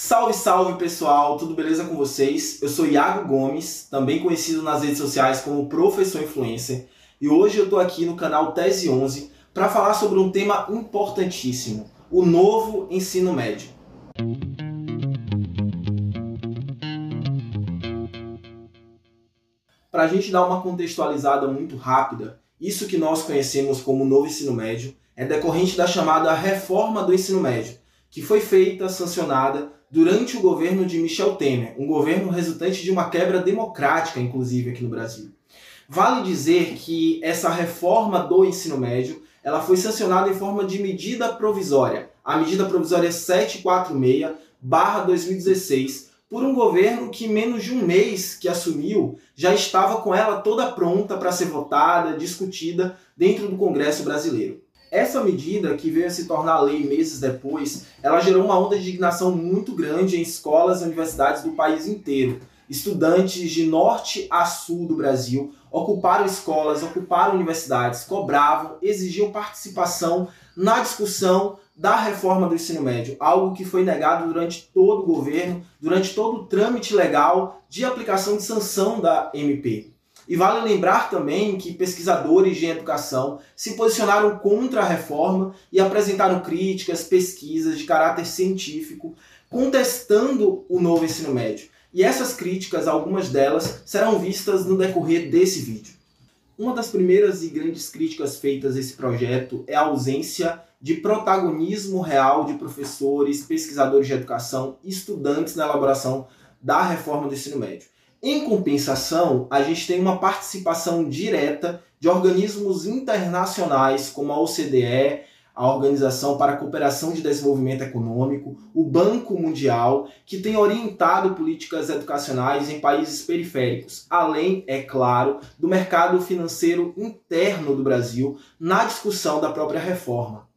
Salve, salve pessoal, tudo beleza com vocês? Eu sou Iago Gomes, também conhecido nas redes sociais como Professor Influencer, e hoje eu estou aqui no canal Tese 11 para falar sobre um tema importantíssimo: o novo ensino médio. Para a gente dar uma contextualizada muito rápida, isso que nós conhecemos como novo ensino médio é decorrente da chamada reforma do ensino médio, que foi feita, sancionada durante o governo de Michel Temer, um governo resultante de uma quebra democrática, inclusive aqui no Brasil. Vale dizer que essa reforma do ensino médio ela foi sancionada em forma de medida provisória, a medida provisória 746/2016, por um governo que menos de um mês que assumiu já estava com ela toda pronta para ser votada, discutida dentro do Congresso brasileiro. Essa medida, que veio a se tornar lei meses depois, ela gerou uma onda de indignação muito grande em escolas e universidades do país inteiro. Estudantes de norte a sul do Brasil ocuparam escolas, ocuparam universidades, cobravam, exigiam participação na discussão da reforma do ensino médio, algo que foi negado durante todo o governo, durante todo o trâmite legal de aplicação de sanção da MP. E vale lembrar também que pesquisadores de educação se posicionaram contra a reforma e apresentaram críticas, pesquisas de caráter científico, contestando o novo ensino médio. E essas críticas, algumas delas, serão vistas no decorrer desse vídeo. Uma das primeiras e grandes críticas feitas a esse projeto é a ausência de protagonismo real de professores, pesquisadores de educação, estudantes na elaboração da reforma do ensino médio. Em compensação, a gente tem uma participação direta de organismos internacionais como a OCDE, a Organização para a Cooperação de Desenvolvimento Econômico, o Banco Mundial, que tem orientado políticas educacionais em países periféricos, além, é claro, do mercado financeiro interno do Brasil na discussão da própria reforma.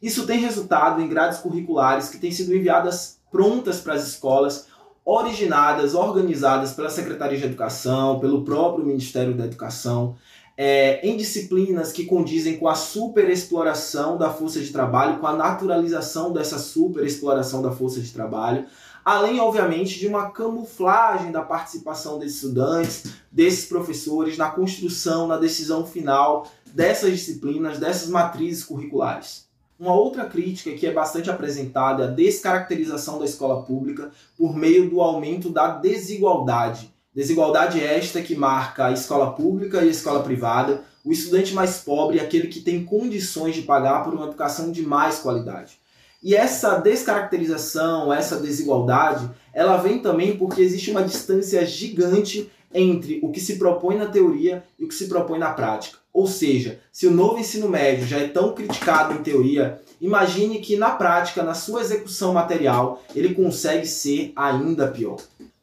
Isso tem resultado em grades curriculares que têm sido enviadas prontas para as escolas originadas, organizadas pela Secretaria de Educação, pelo próprio Ministério da Educação, é, em disciplinas que condizem com a superexploração da força de trabalho, com a naturalização dessa superexploração da força de trabalho, além, obviamente, de uma camuflagem da participação desses estudantes, desses professores na construção, na decisão final dessas disciplinas, dessas matrizes curriculares. Uma outra crítica que é bastante apresentada é a descaracterização da escola pública por meio do aumento da desigualdade. Desigualdade esta que marca a escola pública e a escola privada, o estudante mais pobre é aquele que tem condições de pagar por uma educação de mais qualidade. E essa descaracterização, essa desigualdade, ela vem também porque existe uma distância gigante entre o que se propõe na teoria e o que se propõe na prática. Ou seja, se o novo ensino médio já é tão criticado em teoria, imagine que na prática, na sua execução material, ele consegue ser ainda pior.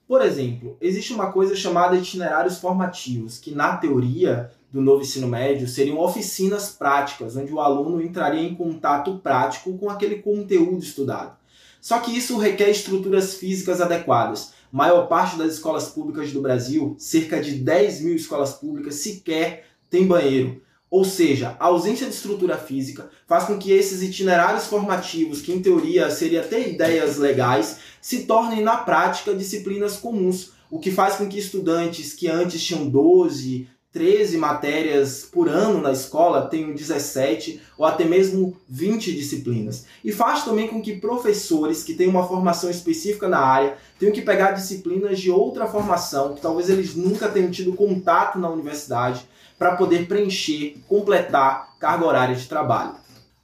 Por exemplo, existe uma coisa chamada itinerários formativos, que na teoria do novo ensino médio seriam oficinas práticas, onde o aluno entraria em contato prático com aquele conteúdo estudado. Só que isso requer estruturas físicas adequadas. Maior parte das escolas públicas do Brasil, cerca de 10 mil escolas públicas, sequer tem banheiro. Ou seja, a ausência de estrutura física faz com que esses itinerários formativos, que em teoria seriam até ideias legais, se tornem na prática disciplinas comuns, o que faz com que estudantes que antes tinham 12, 13 matérias por ano na escola tenham 17 ou até mesmo 20 disciplinas. E faz também com que professores que têm uma formação específica na área tenham que pegar disciplinas de outra formação, que talvez eles nunca tenham tido contato na universidade, para poder preencher, completar carga horária de trabalho.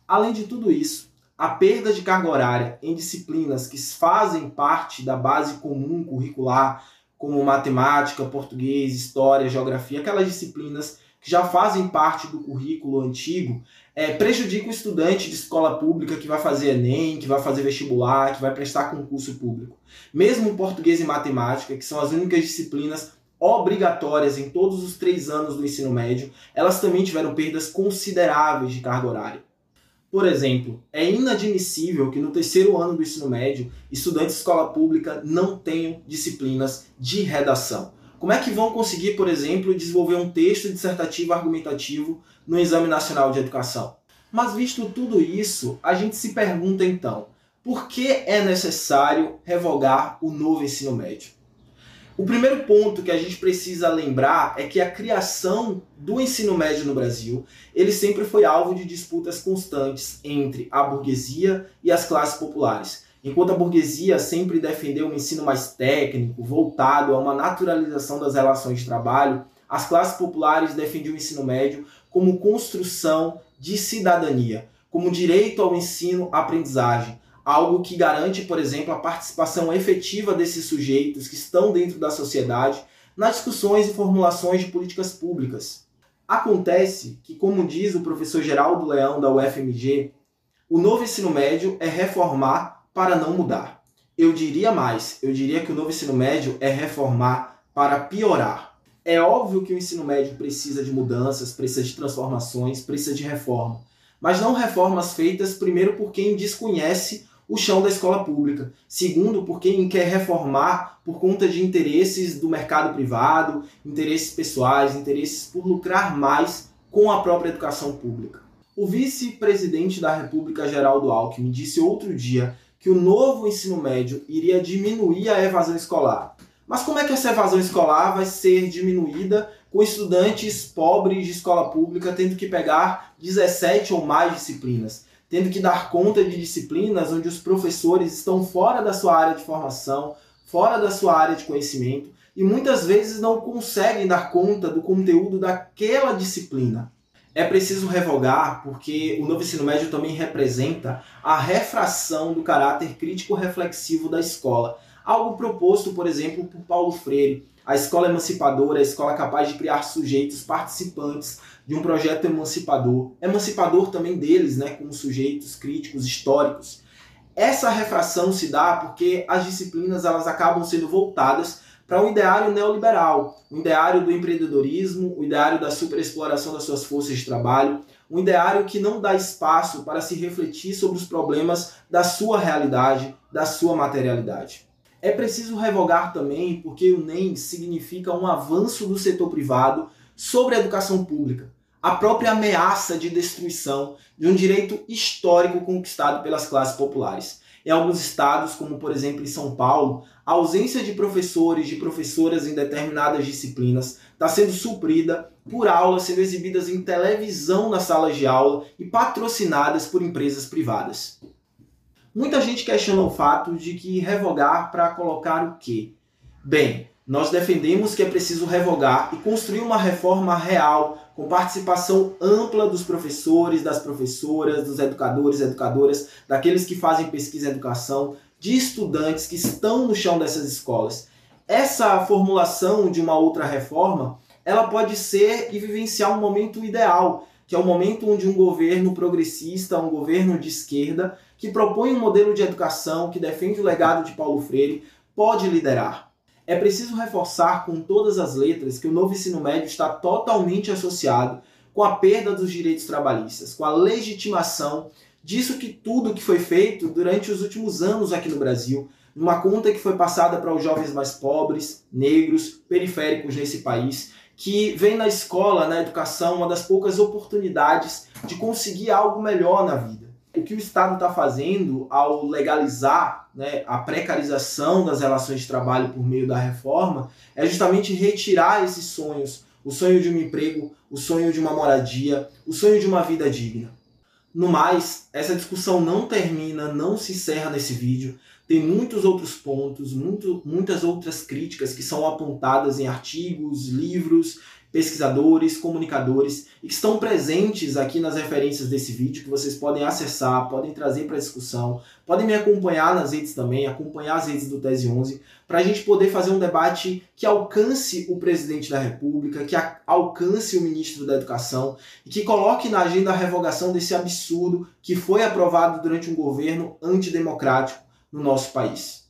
Além de tudo isso, a perda de carga horária em disciplinas que fazem parte da base comum curricular, como matemática, português, história, geografia, aquelas disciplinas que já fazem parte do currículo antigo, é, prejudica o estudante de escola pública que vai fazer Enem, que vai fazer vestibular, que vai prestar concurso público. Mesmo português e matemática, que são as únicas disciplinas obrigatórias em todos os três anos do ensino médio, elas também tiveram perdas consideráveis de carga horária. Por exemplo, é inadmissível que no terceiro ano do ensino médio, estudantes de escola pública não tenham disciplinas de redação. Como é que vão conseguir, por exemplo, desenvolver um texto dissertativo argumentativo no Exame Nacional de Educação? Mas visto tudo isso, a gente se pergunta então, por que é necessário revogar o novo ensino médio? O primeiro ponto que a gente precisa lembrar é que a criação do ensino médio no Brasil, ele sempre foi alvo de disputas constantes entre a burguesia e as classes populares. Enquanto a burguesia sempre defendeu um ensino mais técnico, voltado a uma naturalização das relações de trabalho, as classes populares defendiam o ensino médio como construção de cidadania, como direito ao ensino-aprendizagem, algo que garante, por exemplo, a participação efetiva desses sujeitos que estão dentro da sociedade nas discussões e formulações de políticas públicas. Acontece que, como diz o professor Geraldo Leão da UFMG, o novo ensino médio é reformar para não mudar. Eu diria mais, eu diria que o novo ensino médio é reformar para piorar. É óbvio que o ensino médio precisa de mudanças, precisa de transformações, precisa de reforma. Mas não reformas feitas, primeiro, por quem desconhece o chão da escola pública. Segundo, por quem quer reformar por conta de interesses do mercado privado, interesses pessoais, interesses por lucrar mais com a própria educação pública. O vice-presidente da República, Geraldo Alckmin, disse outro dia que o novo ensino médio iria diminuir a evasão escolar. Mas como é que essa evasão escolar vai ser diminuída com estudantes pobres de escola pública tendo que pegar 17 ou mais disciplinas? Tendo que dar conta de disciplinas onde os professores estão fora da sua área de formação, fora da sua área de conhecimento e muitas vezes não conseguem dar conta do conteúdo daquela disciplina. É preciso revogar porque o novo ensino médio também representa a refração do caráter crítico-reflexivo da escola Algo proposto, por exemplo, por Paulo Freire, a escola emancipadora, a escola capaz de criar sujeitos participantes de um projeto emancipador, emancipador também deles, né, como sujeitos críticos históricos. Essa refração se dá porque as disciplinas elas acabam sendo voltadas para um ideário neoliberal, um ideário do empreendedorismo, o um ideário da superexploração das suas forças de trabalho, um ideário que não dá espaço para se refletir sobre os problemas da sua realidade, da sua materialidade. É preciso revogar também porque o NEM significa um avanço do setor privado sobre a educação pública, a própria ameaça de destruição de um direito histórico conquistado pelas classes populares. Em alguns estados, como por exemplo em São Paulo, a ausência de professores, de professoras em determinadas disciplinas está sendo suprida por aulas sendo exibidas em televisão nas salas de aula e patrocinadas por empresas privadas. Muita gente questiona o fato de que revogar para colocar o quê? Bem, nós defendemos que é preciso revogar e construir uma reforma real, com participação ampla dos professores, das professoras, dos educadores, educadoras, daqueles que fazem pesquisa e educação, de estudantes que estão no chão dessas escolas. Essa formulação de uma outra reforma, ela pode ser e vivenciar um momento ideal, que é o momento onde um governo progressista, um governo de esquerda, que propõe um modelo de educação que defende o legado de Paulo Freire, pode liderar. É preciso reforçar com todas as letras que o novo ensino médio está totalmente associado com a perda dos direitos trabalhistas, com a legitimação disso que tudo que foi feito durante os últimos anos aqui no Brasil, numa conta que foi passada para os jovens mais pobres, negros, periféricos nesse país, que vem na escola, na educação, uma das poucas oportunidades de conseguir algo melhor na vida o que o Estado está fazendo ao legalizar né, a precarização das relações de trabalho por meio da reforma é justamente retirar esses sonhos, o sonho de um emprego, o sonho de uma moradia, o sonho de uma vida digna. No mais, essa discussão não termina, não se encerra nesse vídeo. Tem muitos outros pontos, muito, muitas outras críticas que são apontadas em artigos, livros pesquisadores, comunicadores e que estão presentes aqui nas referências desse vídeo que vocês podem acessar, podem trazer para discussão, podem me acompanhar nas redes também, acompanhar as redes do Tese 11, para a gente poder fazer um debate que alcance o presidente da República, que alcance o ministro da Educação e que coloque na agenda a revogação desse absurdo que foi aprovado durante um governo antidemocrático no nosso país.